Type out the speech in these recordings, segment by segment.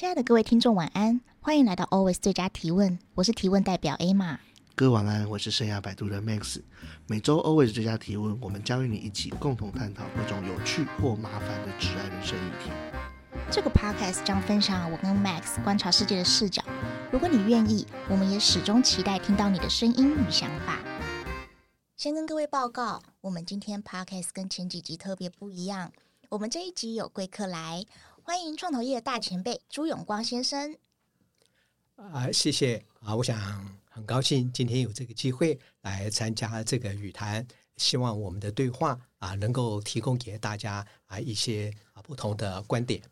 亲爱的各位听众，晚安！欢迎来到 Always 最佳提问，我是提问代表 Emma。各位晚安，我是生涯摆渡的 Max。每周 Always 最佳提问，我们将与你一起共同探讨各种有趣或麻烦的挚爱人生议题。这个 Podcast 将分享我跟 Max 观察世界的视角。如果你愿意，我们也始终期待听到你的声音与想法。先跟各位报告，我们今天 Podcast 跟前几集特别不一样。我们这一集有贵客来。欢迎创投业的大前辈朱永光先生。啊，谢谢啊！我想很高兴今天有这个机会来参加这个语谈，希望我们的对话啊能够提供给大家啊一些啊不同的观点。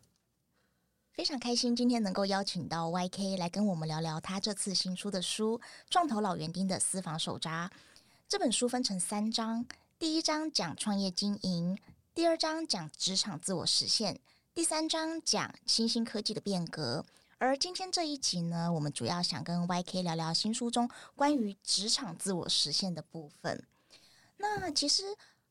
非常开心今天能够邀请到 YK 来跟我们聊聊他这次新出的书《创投老园丁的私房手札》。这本书分成三章，第一章讲创业经营，第二章讲职场自我实现。第三章讲新兴科技的变革，而今天这一集呢，我们主要想跟 YK 聊聊新书中关于职场自我实现的部分。那其实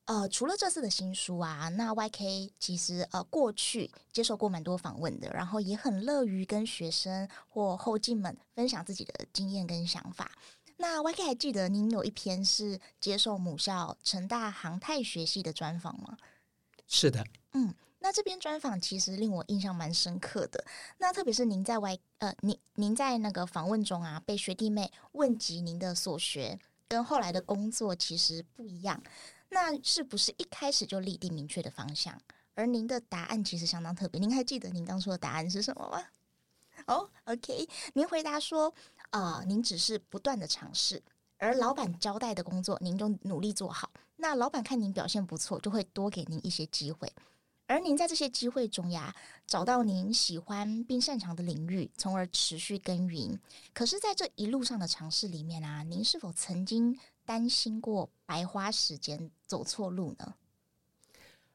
呃，除了这次的新书啊，那 YK 其实呃过去接受过蛮多访问的，然后也很乐于跟学生或后进们分享自己的经验跟想法。那 YK 还记得您有一篇是接受母校成大航太学系的专访吗？是的，嗯。那这篇专访其实令我印象蛮深刻的。那特别是您在外呃，您您在那个访问中啊，被学弟妹问及您的所学跟后来的工作其实不一样。那是不是一开始就立定明确的方向？而您的答案其实相当特别。您还记得您当初的答案是什么吗？哦、，OK，您回答说，啊、您只是不断的尝试，而老板交代的工作，您就努力做好。那老板看您表现不错，就会多给您一些机会。而您在这些机会中呀，找到您喜欢并擅长的领域，从而持续耕耘。可是，在这一路上的尝试里面啊，您是否曾经担心过白花时间、走错路呢？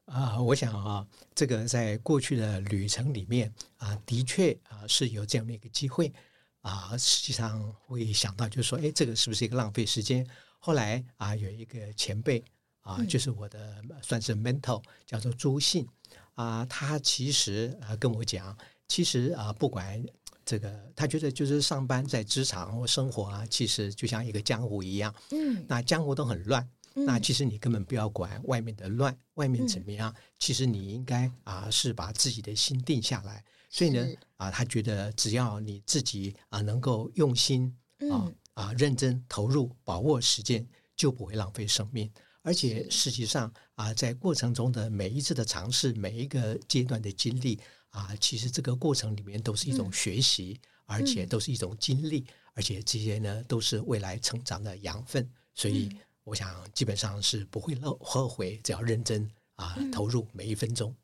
啊，我想啊，这个在过去的旅程里面啊，的确啊是有这样的一个机会啊，实际上会想到就是说，哎，这个是不是一个浪费时间？后来啊，有一个前辈啊，就是我的算是 mentor，叫做朱信。啊，他其实啊跟我讲，其实啊不管这个，他觉得就是上班在职场或生活啊，其实就像一个江湖一样。嗯，那江湖都很乱，嗯，那其实你根本不要管外面的乱，外面怎么样，嗯，其实你应该啊是把自己的心定下来。所以呢，啊，他觉得只要你自己啊能够用心啊啊认真投入，把握时间，就不会浪费生命。而且实际上啊，在过程中的每一次的尝试，每一个阶段的经历啊，其实这个过程里面都是一种学习，嗯、而且都是一种经历，嗯、而且这些呢都是未来成长的养分。所以我想基本上是不会后后悔，只要认真啊投入每一分钟。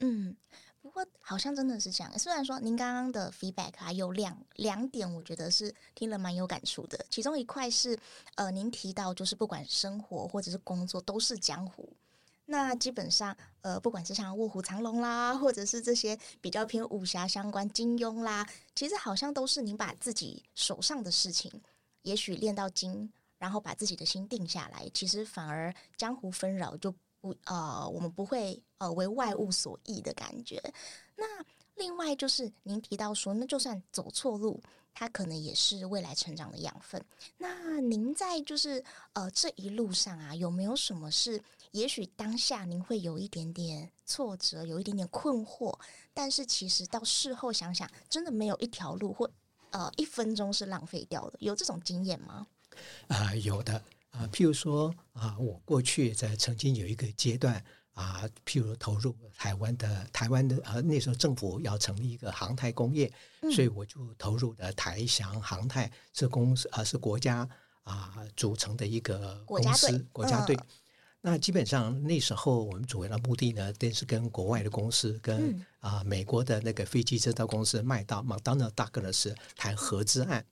嗯。不过好像真的是这样。虽然说您刚刚的 feedback 啊有两两点，我觉得是听了蛮有感触的。其中一块是呃，您提到就是不管生活或者是工作都是江湖。那基本上呃，不管是像卧虎藏龙啦，或者是这些比较偏武侠相关金庸啦，其实好像都是您把自己手上的事情，也许练到精，然后把自己的心定下来，其实反而江湖纷扰就。呃，我们不会呃为外物所役的感觉。那另外就是您提到说，那就算走错路，它可能也是未来成长的养分。那您在就是呃这一路上啊，有没有什么是也许当下您会有一点点挫折，有一点点困惑，但是其实到事后想想，真的没有一条路或呃一分钟是浪费掉的，有这种经验吗？啊、有的。啊，譬如说啊，我过去在曾经有一个阶段啊，譬如投入台湾的台湾的啊，那时候政府要成立一个航太工业，嗯、所以我就投入的台翔航太是公司啊，是国家啊组成的一个公司国家队。嗯、那基本上那时候我们主要的目的呢，都是跟国外的公司，跟、嗯、啊美国的那个飞机制造公司麦道 McDonnell Douglas 谈合资案。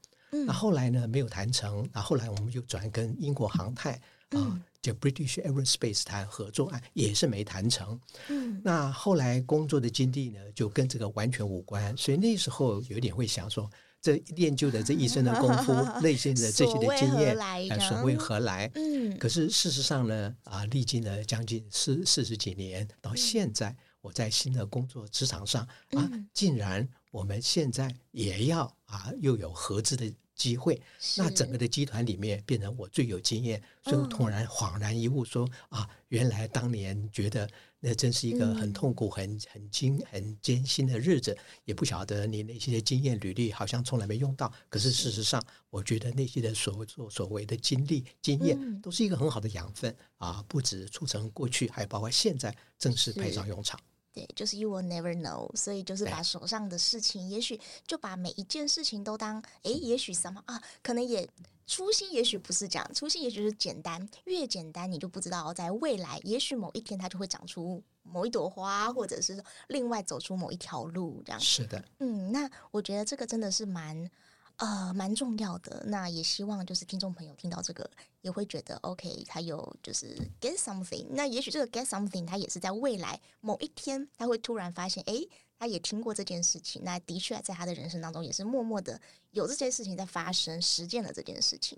那后来呢，没有谈成，那后来我们就转跟英国航太啊，就 British Aerospace 谈合作案，也是没谈成。嗯，那后来工作的经历呢，就跟这个完全无关，所以那时候有点会想说，这练就的这一身的功夫，内心的这些的经验，哎，所谓何来？嗯，可是事实上呢，啊，历经了将近四四十几年，到现在，我在新的工作职场上啊，竟然。我们现在也要啊，又有合资的机会，那整个的集团里面变成我最有经验，所以突然恍然一悟说，说、嗯、啊，原来当年觉得那真是一个很痛苦、很很艰、很艰辛的日子，也不晓得你那些经验履历好像从来没用到。可是事实上，我觉得那些的所所所谓的经历、经验，都是一个很好的养分啊，不止促成过去，还包括现在正式派上用场。对，就是 you will never know，所以就是把手上的事情，也许就把每一件事情都当，哎，也许什么啊，可能也初心，也许不是这样，初心也许是简单，越简单你就不知道，在未来，也许某一天它就会长出某一朵花，或者是另外走出某一条路，这样。是的，嗯，那我觉得这个真的是蛮。呃，蛮重要的。那也希望就是听众朋友听到这个，也会觉得 OK，他有就是 get something。那也许这个 get something，他也是在未来某一天，他会突然发现，哎，他也听过这件事情。那的确在他的人生当中，也是默默的有这件事情在发生，实践了这件事情。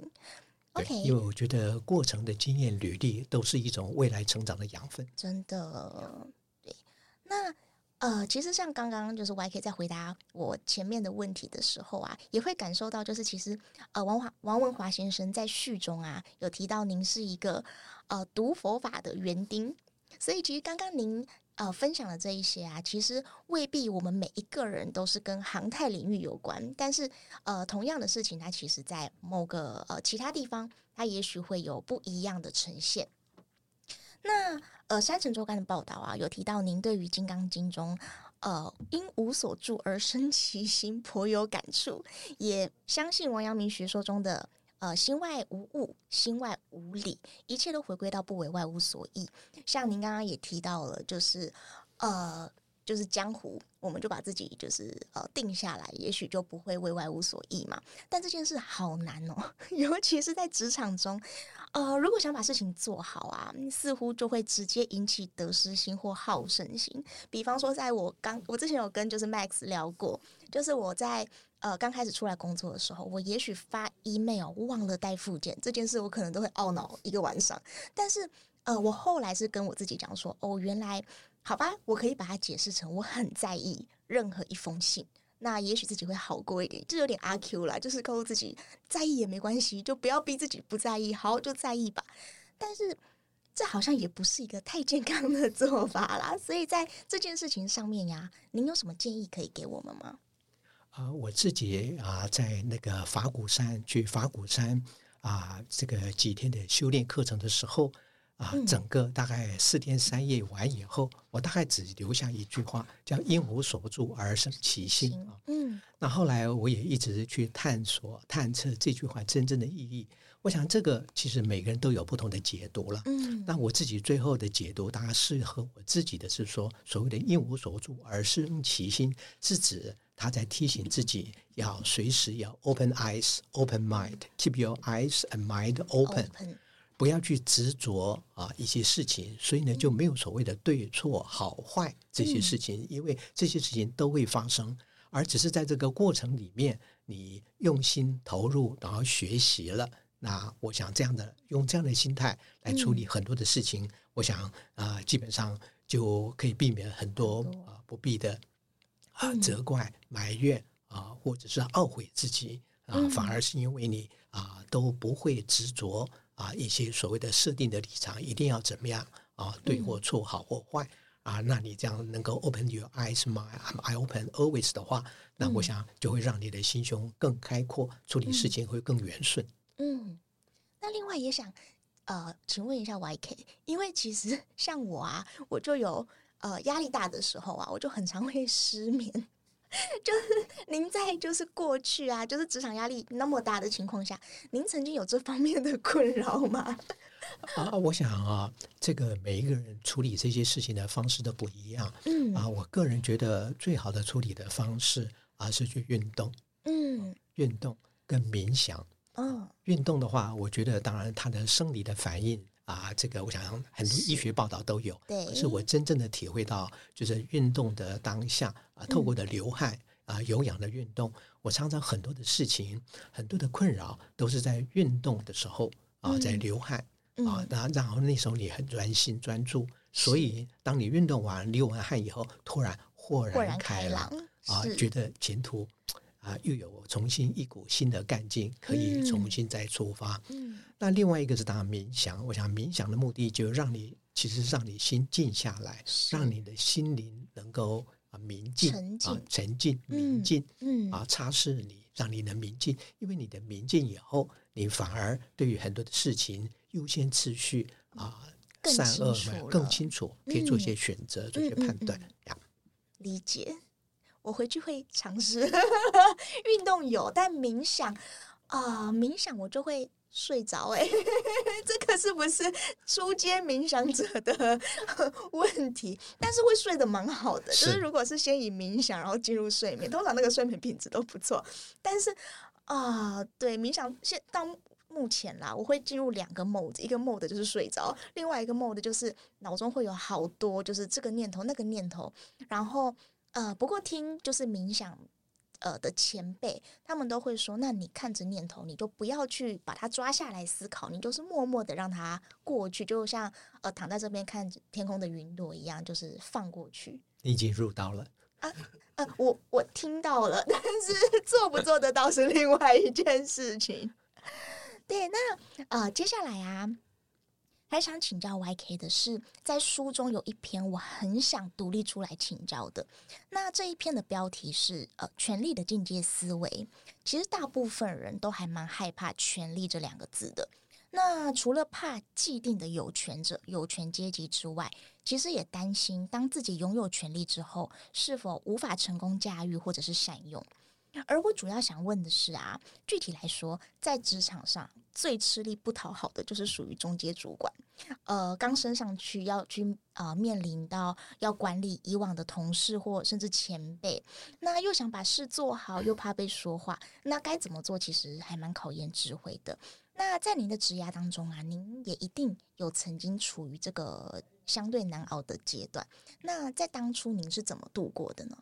OK，因为我觉得过程的经验履历都是一种未来成长的养分。真的，对。那。呃，其实像刚刚就是 YK 在回答我前面的问题的时候啊，也会感受到，就是其实呃，王华王文华先生在序中啊有提到您是一个呃读佛法的园丁，所以其实刚刚您呃分享的这一些啊，其实未必我们每一个人都是跟航太领域有关，但是呃同样的事情，它其实在某个呃其他地方，它也许会有不一样的呈现。那呃，三城周刊的报道啊，有提到您对于《金刚经》中呃“因无所住而生其心”颇有感触，也相信王阳明学说中的“呃，心外无物，心外无理，一切都回归到不为外物所役”。像您刚刚也提到了，就是呃。就是江湖，我们就把自己就是呃定下来，也许就不会为外物所役嘛。但这件事好难哦，尤其是在职场中，呃，如果想把事情做好啊，似乎就会直接引起得失心或好胜心。比方说，在我刚我之前有跟就是 Max 聊过，就是我在呃刚开始出来工作的时候，我也许发 email 忘了带附件这件事，我可能都会懊恼一个晚上。但是呃，我后来是跟我自己讲说，哦，原来。好吧，我可以把它解释成我很在意任何一封信，那也许自己会好过一点，就有点阿 Q 啦，就是告诉自己在意也没关系，就不要逼自己不在意，好，就在意吧。但是这好像也不是一个太健康的做法啦，所以在这件事情上面呀，您有什么建议可以给我们吗？啊、我自己啊，在那个法鼓山去法鼓山啊，这个几天的修炼课程的时候。啊，整个大概四天三夜完以后，我大概只留下一句话，叫“因无所住而生其心”啊。嗯，那后来我也一直去探索、探测这句话真正的意义。我想这个其实每个人都有不同的解读了。嗯，那我自己最后的解读，大概适合我自己的是说，所谓的“因无所住而生其心”，是指他在提醒自己要随时要 open eyes, open mind，keep your eyes and mind open。open 不要去执着啊一些事情，所以呢就没有所谓的对错好坏这些事情，嗯，因为这些事情都会发生，而只是在这个过程里面，你用心投入，然后学习了。那我想这样的用这样的心态来处理很多的事情，嗯，我想啊基本上就可以避免很多啊不必的啊责怪埋怨啊或者是懊悔自己啊，反而是因为你啊都不会执着。啊，一些所谓的设定的立场一定要怎么样啊？对或错，好或坏啊？那你这样能够 open your eyes, my eye open always 的话，那我想就会让你的心胸更开阔，处理事情会更圆顺。嗯，那另外也想呃，请问一下 YK，因为其实像我啊，我就有呃压力大的时候啊，我就很常会失眠。就是您在就是过去啊，就是职场压力那么大的情况下，您曾经有这方面的困扰吗？啊，我想啊，这个每一个人处理这些事情的方式都不一样。嗯啊，我个人觉得最好的处理的方式啊是去运动。嗯，运动跟冥想。哦，运动的话，我觉得当然它的生理的反应。啊，这个我想很多医学报道都有，对，是我真正的体会到，就是运动的当下啊，透过的流汗啊，有氧的运动，我常常很多的事情，很多的困扰都是在运动的时候啊，在流汗啊，然后然后那时候你很专心专注，所以当你运动完流完汗以后，突然豁然开朗。啊，是。觉得前途啊又有重新一股新的干劲，可以重新再出发。嗯，那另外一个是当然冥想，我想冥想的目的就让你其实让你心静下来，让你的心灵能够啊明静啊沉静明静，嗯啊擦拭你，让你能明静。因为你的明静以后，你反而对于很多的事情优先次序啊。善恶嘛更清楚，可以做一些选择，嗯、做一些判断。嗯嗯嗯、理解，我回去会尝试。运动有，但冥想啊、呃，冥想我就会睡着。哎，这个是不是初阶冥想者的 问题？但是会睡得蛮好的。是就是如果是先以冥想，然后进入睡眠，通常那个睡眠品质都不错。但是啊、呃，对冥想现到。目前啦，我会进入两个 mode，一个 mode 就是睡着，另外一个 mode 就是脑中会有好多就是这个念头那个念头，然后呃，不过听就是冥想呃的前辈，他们都会说，那你看着念头，你就不要去把它抓下来思考，你就是默默的让它过去，就像呃躺在这边看天空的云朵一样，就是放过去。你已经入道了啊？呃，我我听到了，但是做不做得到是另外一件事情。对，那呃，接下来啊，还想请教 YK 的是，在书中有一篇我很想独立出来请教的。那这一篇的标题是呃，权力的进阶思维。其实大部分人都还蛮害怕“权力”这两个字的。那除了怕既定的有权者、有权阶级之外，其实也担心当自己拥有权力之后，是否无法成功驾驭或者是善用。而我主要想问的是啊，具体来说，在职场上最吃力不讨好的就是属于中阶主管，呃，刚升上去要去呃面临到要管理以往的同事或甚至前辈，那又想把事做好，又怕被说话，那该怎么做？其实还蛮考验智慧的。那在您的职涯当中啊，您也一定有曾经处于这个相对难熬的阶段，那在当初您是怎么度过的呢？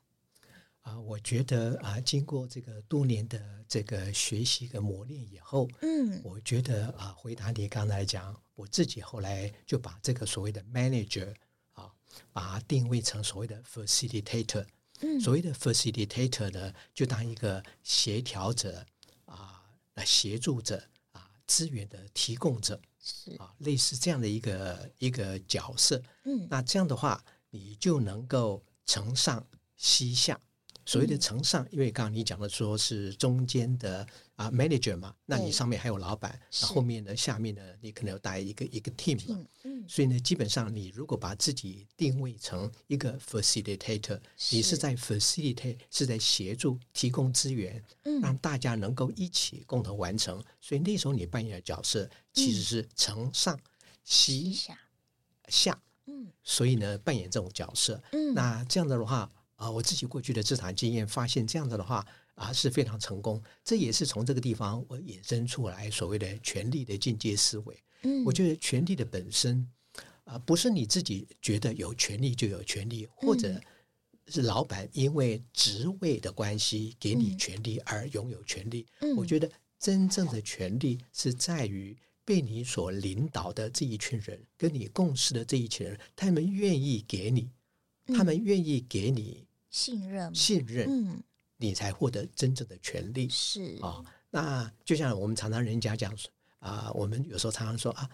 啊，我觉得啊，经过这个多年的这个学习跟磨练以后，嗯，我觉得啊，回答你刚才讲，我自己后来就把这个所谓的 manager 啊，把它定位成所谓的 facilitator。嗯，所谓的 facilitator 呢，就当一个协调者啊，来协助者啊，资源的提供者是啊，类似这样的一个一个角色。嗯，那这样的话，你就能够承上启下。所谓的承上，因为刚刚你讲的说是中间的啊 manager 嘛，那你上面还有老板，那后面呢，下面呢，你可能要带一个一个 team 嘛，嗯。所以呢，基本上你如果把自己定位成一个 facilitator，你是在 facilitate，是在协助提供资源，让大家能够一起共同完成。所以那时候你扮演的角色其实是承上西下。下，嗯，所以呢，扮演这种角色，嗯，那这样的话。啊，我自己过去的职场经验发现，这样子的话啊是非常成功。这也是从这个地方我衍生出来所谓的权力的进阶思维。嗯，我觉得权力的本身啊，不是你自己觉得有权利就有权利，或者是老板因为职位的关系给你权利而拥有权利。嗯，我觉得真正的权利是在于被你所领导的这一群人，跟你共事的这一群人，他们愿意给你。他们愿意给你信任，信任，嗯，你才获得真正的权利。是啊、哦，那就像我们常常人家讲说啊，我们有时候常常说啊，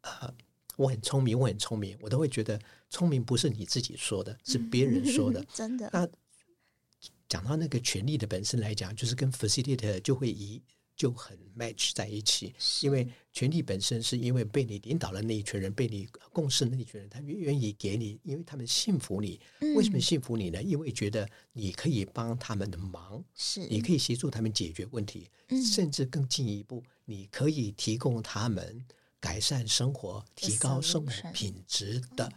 啊，我很聪明，我很聪明，我都会觉得聪明不是你自己说的，是别人说的。真的。那讲到那个权利的本身来讲，就是跟 facilitator 就会以。就很 match 在一起，因为权力本身是因为被你领导的那一群人，被你共事的那一群人，他们愿意给你，因为他们信服你。为什么信服你呢？因为觉得你可以帮他们的忙，是你可以协助他们解决问题，甚至更进一步，你可以提供他们改善生活、提高生活品质的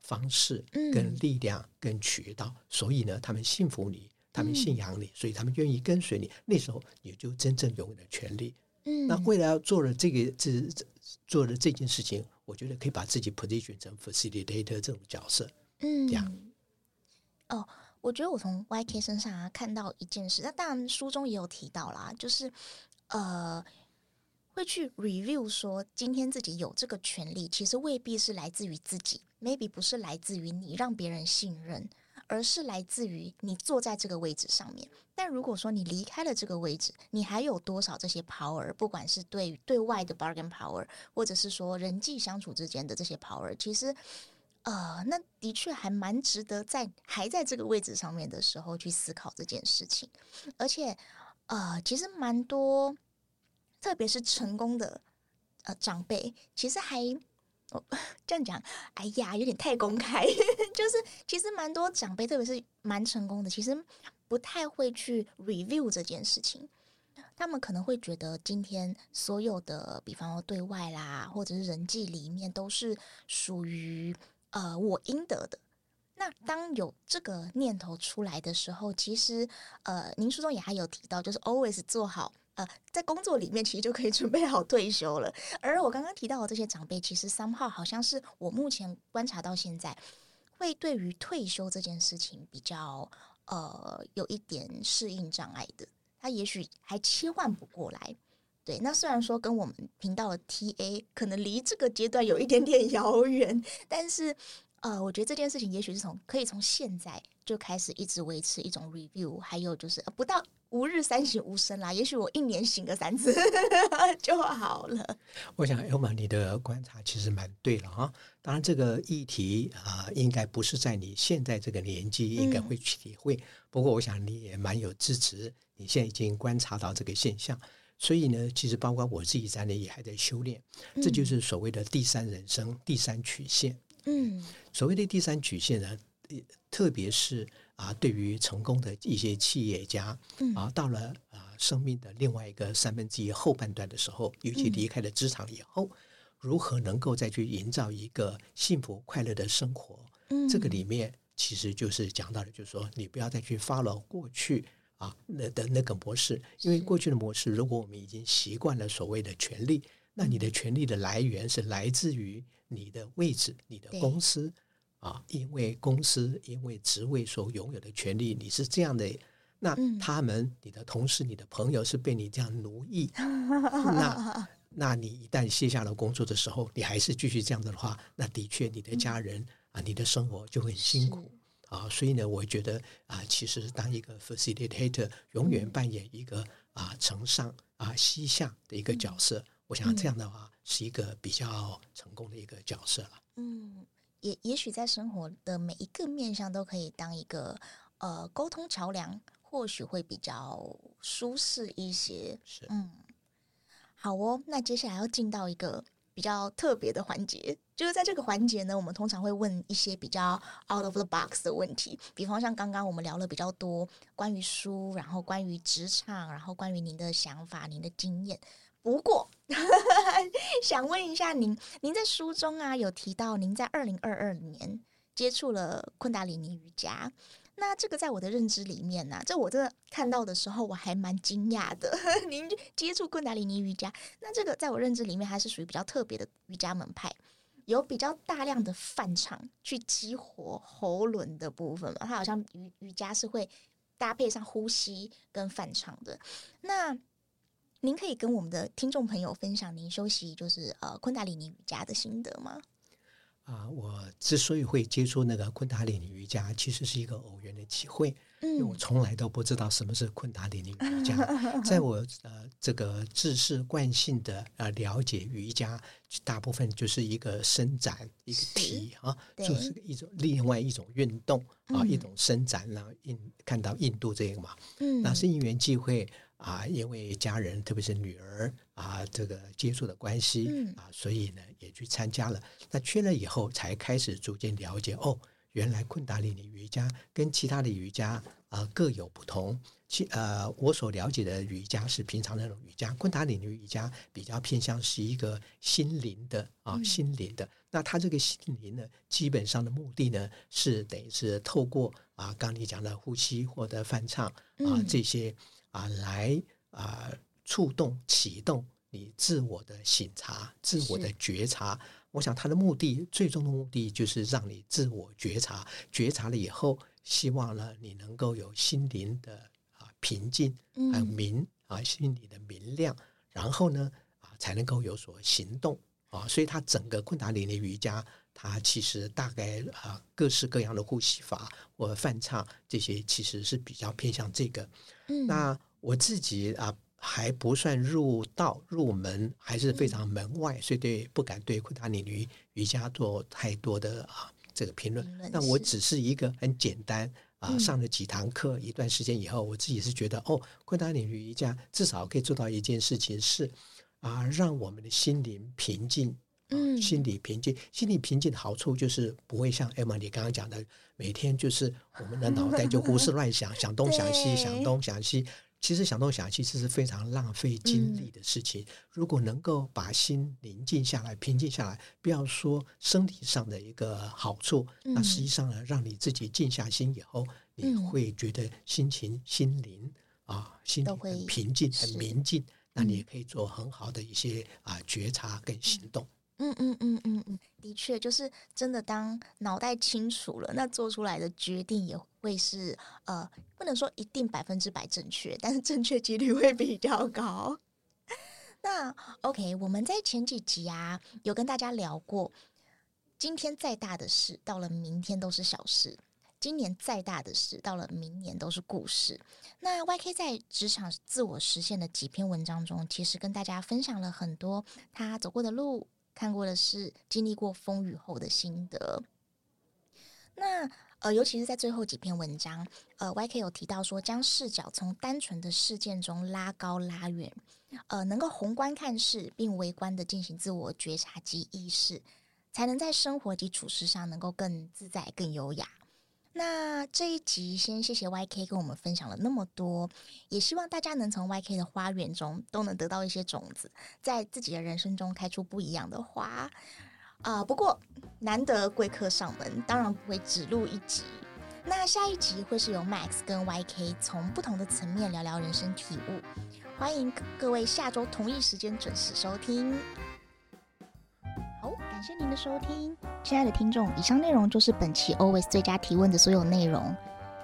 方式、跟力量、跟渠道。所以呢，他们信服你。他们信仰你，所以他们愿意跟随你。那时候你就真正拥有了权利。嗯，那未来要做了这个这做了这件事情，我觉得可以把自己 position 成 facilitator 这种角色。嗯，这样。哦，我觉得我从 YK 身上啊看到一件事，那当然书中也有提到啦，就是呃会去 review 说，今天自己有这个权利，其实未必是来自于自己，maybe 不是来自于你让别人信任。而是来自于你坐在这个位置上面。但如果说你离开了这个位置，你还有多少这些 power？不管是对对外的 bargain power，或者是说人际相处之间的这些 power，其实，呃，那的确还蛮值得在还在这个位置上面的时候去思考这件事情。而且，呃，其实蛮多，特别是成功的呃长辈，其实还。哦，这样讲，哎呀，有点太公开。就是其实蛮多长辈，特别是蛮成功的，其实不太会去 review 这件事情。他们可能会觉得，今天所有的，比方说对外啦，或者是人际里面，都是属于呃我应得的。那当有这个念头出来的时候，其实呃，您书中也还有提到，就是 always 做好。呃，在工作里面其实就可以准备好退休了。而我刚刚提到的这些长辈，其实 somehow 好像是我目前观察到现在，会对于退休这件事情比较呃有一点适应障碍的。他也许还切换不过来。对，那虽然说跟我们频道的 TA 可能离这个阶段有一点点 遥远，但是呃，我觉得这件事情也许是从可以从现在就开始一直维持一种 review，还有就是不到。吾日三省吾身啦，也许我一年醒个三次 就好了。我想，Elma，你的观察其实蛮对了啊。当然，这个议题啊，应该不是在你现在这个年纪应该会去体会。嗯、不过，我想你也蛮有支持，你现在已经观察到这个现象。所以呢，其实包括我自己在内，也还在修炼。这就是所谓的第三人生、第三曲线。嗯，所谓的第三曲线呢，特别是。啊，对于成功的一些企业家，啊，到了啊生命的另外一个三分之一后半段的时候，尤其离开了职场以后，如何能够再去营造一个幸福快乐的生活？嗯这个里面其实就是讲到了，就是说你不要再去 follow 过去啊那的那个模式，因为过去的模式，如果我们已经习惯了所谓的权利，那你的权利的来源是来自于你的位置、你的公司。啊，因为公司因为职位所拥有的权利，你是这样的，那他们、嗯、你的同事、你的朋友是被你这样奴役，那 那你一旦卸下了工作的时候，你还是继续这样子的话，那的确你的家人、嗯、啊，你的生活就会很辛苦啊。所以呢，我觉得啊，其实当一个 facilitator 永远扮演一个啊承上啊西下的一个角色，嗯、我想这样的话是一个比较成功的一个角色了。嗯。也也许在生活的每一个面向都可以当一个呃沟通桥梁，或许会比较舒适一些。是，嗯，好哦。那接下来要进到一个比较特别的环节，就是在这个环节呢，我们通常会问一些比较 out of the box 的问题，比方像刚刚我们聊了比较多关于书，然后关于职场，然后关于您的想法、您的经验。不过，想问一下您，您在书中啊有提到您在二零二二年接触了昆达里尼瑜伽，那这个在我的认知里面呢、这我这看到的时候我还蛮惊讶的。您接触昆达里尼瑜伽，那这个在我认知里面还是属于比较特别的瑜伽门派，有比较大量的梵唱去激活喉轮的部分嘛？它好像瑜瑜伽是会搭配上呼吸跟梵唱的，那。您可以跟我们的听众朋友分享您修习就是呃昆达里尼瑜伽的心得吗？啊，我之所以会接触那个昆达里尼瑜伽，其实是一个偶然的机会，嗯，因为我从来都不知道什么是昆达里尼瑜伽。在我呃这个知识惯性的呃了解瑜伽，大部分就是一个伸展一个体啊，就是一种另外一种运动啊，嗯、一种伸展。然后印看到印度这个嘛，嗯，那是因缘际会。啊，因为家人，特别是女儿啊，这个接触的关系，嗯、啊，所以呢也去参加了。那去了以后，才开始逐渐了解哦，原来昆达里尼瑜伽跟其他的瑜伽啊各有不同。其呃，我所了解的瑜伽是平常那种瑜伽，昆达里尼瑜伽比较偏向是一个心灵的啊，嗯、心灵的。那它这个心灵呢，基本上的目的呢，是等于是透过啊，刚你讲的呼吸或者翻唱啊这些。啊，来啊，触动、启动你自我的醒察、自我的觉察。我想，他的目的，最终的目的就是让你自我觉察，觉察了以后，希望呢，你能够有心灵的啊平静，还有明啊心里的明亮，然后呢啊，才能够有所行动啊。所以，他整个昆达里尼瑜伽它其实大概啊各式各样的呼吸法或泛唱这些，其实是比较偏向这个。嗯，那我自己啊还不算入道入门，还是非常门外，嗯、所以对不敢对昆达里尼瑜伽做太多的啊这个评论。那我只是一个很简单啊上了几堂课，一段时间以后，我自己是觉得哦，昆达里尼瑜伽至少可以做到一件事情是啊，让我们的心灵平静。嗯，心理平静，心理平静的好处就是不会像 Emma 你刚刚讲的，每天就是我们的脑袋就胡思乱想，想东想西，想东想西。其实想东想西这是非常浪费精力的事情。嗯、如果能够把心宁静下来，平静下来，不要说身体上的一个好处，嗯、那实际上呢，让你自己静下心以后，你会觉得心情、心灵啊，心里很平静、很宁静。那你也可以做很好的一些啊觉察跟行动。嗯嗯嗯嗯嗯，的确，就是真的。当脑袋清楚了，那做出来的决定也会是呃，不能说一定百分之百正确，但是正确几率会比较高。那 OK，我们在前几集啊，有跟大家聊过，今天再大的事，到了明天都是小事；今年再大的事，到了明年都是故事。那 YK 在职场自我实现的几篇文章中，其实跟大家分享了很多他走过的路。看过的是经历过风雨后的心得。那呃，尤其是在最后几篇文章，呃，YK 有提到说，将视角从单纯的事件中拉高拉远，呃，能够宏观看事，并微观的进行自我觉察及意识，才能在生活及处事上能够更自在、更优雅。那这一集先谢谢 YK 跟我们分享了那么多，也希望大家能从 YK 的花园中都能得到一些种子，在自己的人生中开出不一样的花。啊、不过难得贵客上门，当然不会只录一集。那下一集会是由 Max 跟 YK 从不同的层面聊聊人生体悟，欢迎各位下周同一时间准时收听。好感谢您的收听，亲爱的听众。以上内容就是本期 Always 最佳提问的所有内容。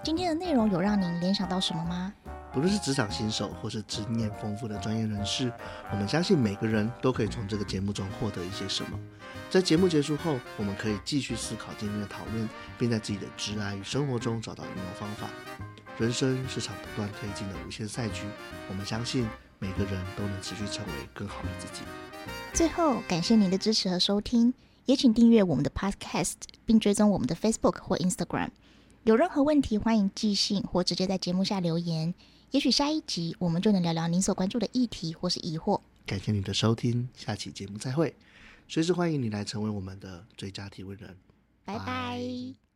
今天的内容有让您联想到什么吗？不论是职场新手或是经验丰富的专业人士，我们相信每个人都可以从这个节目中获得一些什么。在节目结束后，我们可以继续思考今天的讨论，并在自己的职涯与生活中找到应用方法。人生是场不断推进的无限赛局，我们相信每个人都能持续成为更好的自己。最后，感谢您的支持和收听，也请订阅我们的 Podcast，并追踪我们的 Facebook 或 Instagram。有任何问题，欢迎寄信或直接在节目下留言。也许下一集我们就能聊聊您所关注的议题或是疑惑。感谢您的收听，下期节目再会。随时欢迎你来成为我们的最佳提问人。拜拜。